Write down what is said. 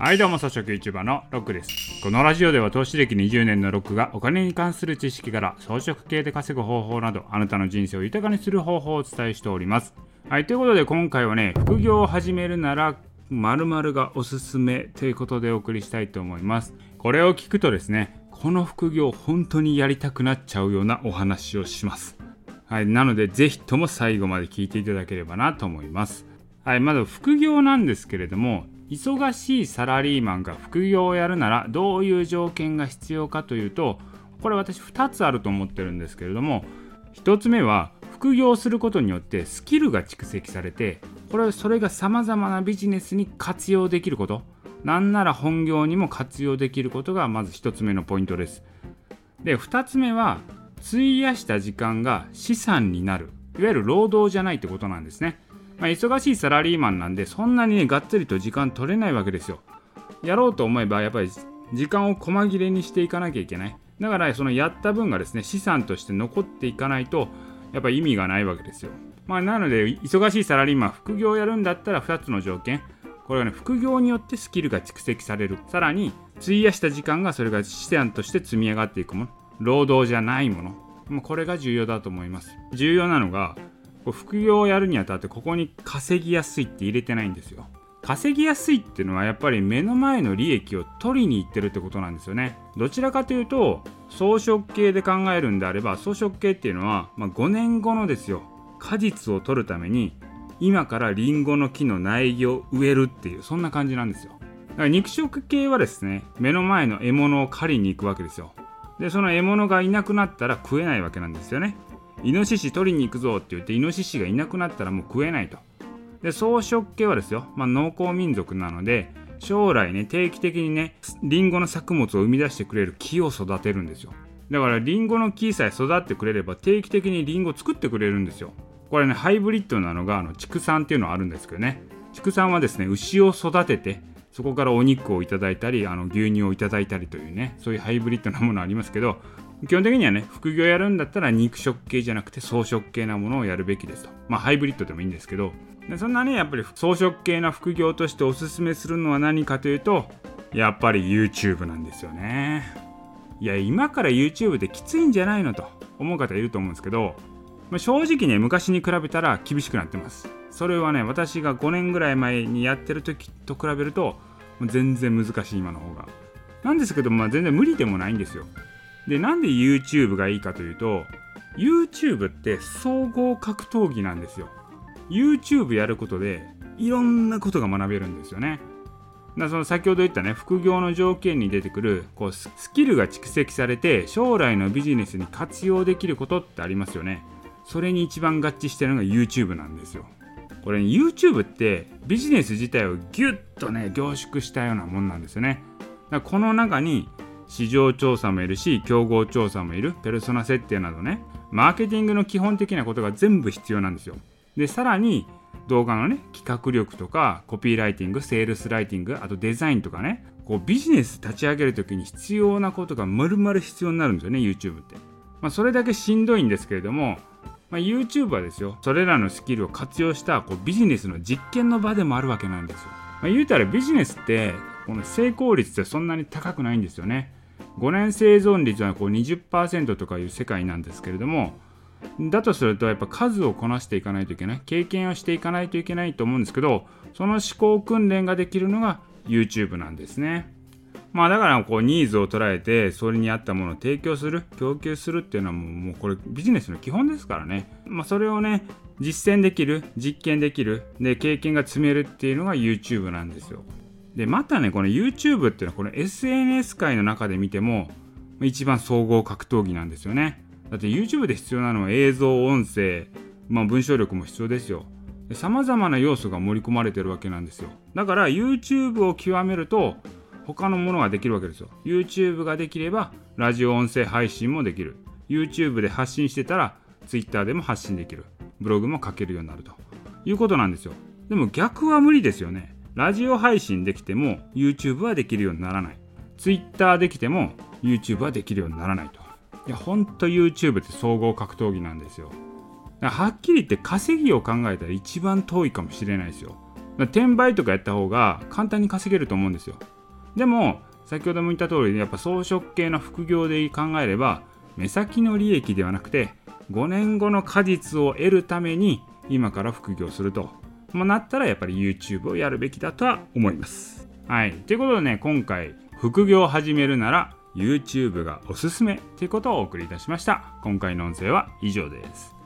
はいどうも草食 YouTuber のロックです。このラジオでは投資歴20年のロックがお金に関する知識から装飾系で稼ぐ方法などあなたの人生を豊かにする方法をお伝えしております。はいということで今回はね副業を始めるなら〇〇がおすすめということでお送りしたいと思います。これを聞くとですねこの副業本当にやりたくなっちゃうようなお話をします。はいなのでぜひとも最後まで聞いていただければなと思います。はいまず副業なんですけれども忙しいサラリーマンが副業をやるならどういう条件が必要かというとこれ私2つあると思ってるんですけれども1つ目は副業することによってスキルが蓄積されてこれそれがさまざまなビジネスに活用できること。なんなら本業にも活用できることがまず1つ目のポイントです。で2つ目は費やした時間が資産になる。いわゆる労働じゃないってことなんですね。まあ、忙しいサラリーマンなんでそんなにねがっつりと時間取れないわけですよ。やろうと思えばやっぱり時間を細切れにしていかなきゃいけない。だからそのやった分がですね資産として残っていかないとやっぱり意味がないわけですよ。まあなので忙しいサラリーマン副業をやるんだったら2つの条件。これはね副業によってスキルが蓄積される。さらに費やした時間がそれが資産として積み上がっていくもの。労働じゃないもの。これが重要だと思います。重要なのが副業をやるにあたってここに稼ぎやすいって入れてないんですよ。稼ぎやすいっていうのはやっぱり目の前の利益を取りに行ってるってことなんですよね。どちらかというと装飾系で考えるんであれば装飾系っていうのは、まあ、5年後のですよ。果実を取るために今からリンゴの木の苗木を植えるっていうそんな感じなんですよ。だから肉食系はですね目の前の獲物を狩りに行くわけですよ。でその獲物がいなくなったら食えないわけなんですよね。イノシシ取りに行くぞって言ってイノシシがいなくなったらもう食えないと。で草食系はですよ、まあ、農耕民族なので将来ね定期的にねリンゴの作物を生み出してくれる木を育てるんですよ。だからリンゴの木さえ育ってくれれば定期的にリンゴ作ってくれるんですよ。これねハイブリッドなのがあの畜産っていうのはあるんですけどね。畜産はですね牛を育ててそこからお肉をいただいたりあの牛乳をいただいたりというねそういうハイブリッドなものありますけど基本的にはね、副業やるんだったら肉食系じゃなくて草食系なものをやるべきですと。まあハイブリッドでもいいんですけど、でそんなね、やっぱり草食系な副業としておすすめするのは何かというと、やっぱり YouTube なんですよね。いや、今から YouTube できついんじゃないのと思う方いると思うんですけど、まあ、正直ね、昔に比べたら厳しくなってます。それはね、私が5年ぐらい前にやってる時と比べると、全然難しい今の方が。なんですけど、まあ全然無理でもないんですよ。でなんで YouTube がいいかというと YouTube って総合格闘技なんですよ。YouTube やることでいろんなことが学べるんですよね。だその先ほど言ったね副業の条件に出てくるこうスキルが蓄積されて将来のビジネスに活用できることってありますよね。それに一番合致してるのが YouTube なんですよ。これ、ね、YouTube ってビジネス自体をギュッとね凝縮したようなもんなんですよね。だこの中に市場調査もいるし競合調査もいるペルソナ設定などね。マーケティングの基本的なことが全部必要なんですよ。でさらに動画のね企画力とかコピーライティングセールスライティングあとデザインとかねこうビジネス立ち上げる時に必要なことが丸々必要になるんですよね YouTube って、まあ、それだけしんどいんですけれどもまあ、YouTube はですよそれらのスキルを活用したこうビジネスの実験の場でもあるわけなんですよ、まあ、言うたらビジネスってこの成功率ってそんなに高くないんですよね。5年生存率はこう20%とかいう世界なんですけれどもだとするとやっぱ数をこなしていかないといけない経験をしていかないといけないと思うんですけどその思考訓練ができるのが YouTube なんですね。まあだからこうニーズを捉えてそれに合ったものを提供する供給するっていうのはもうこれビジネスの基本ですからね。まあそれをね実践できる実験できるで経験が積めるっていうのが YouTube なんですよ。でまたねこの YouTube っていうのはこの SNS 界の中で見ても一番総合格闘技なんですよね。だって YouTube で必要なのは映像音声、まあ、文章力も必要ですよ。さまざまな要素が盛り込まれてるわけなんですよ。だから YouTube を極めると他のものができるわけですよ。YouTube ができればラジオ音声配信もできる。YouTube で発信してたら Twitter でも発信できる。ブログも書けるようになると。いうことなんですよ。でも逆は無理ですよね。ラジオ配信できても YouTube はできるようにならない。Twitter できても YouTube はできるようにならないと。いやほんと YouTube って総合格闘技なんですよ。はっきり言って稼ぎを考えたら一番遠いかもしれないですよ。転売とかやった方が簡単に稼げると思うんですよ。でも先ほども言った通りやっぱ装飾系の副業で考えれば目先の利益ではなくて5年後の果実を得るために今から副業すると、まあ、なったらやっぱり YouTube をやるべきだとは思います。はい。ということでね今回副業を始めるなら YouTube がおすすめということをお送りいたしました。今回の音声は以上です。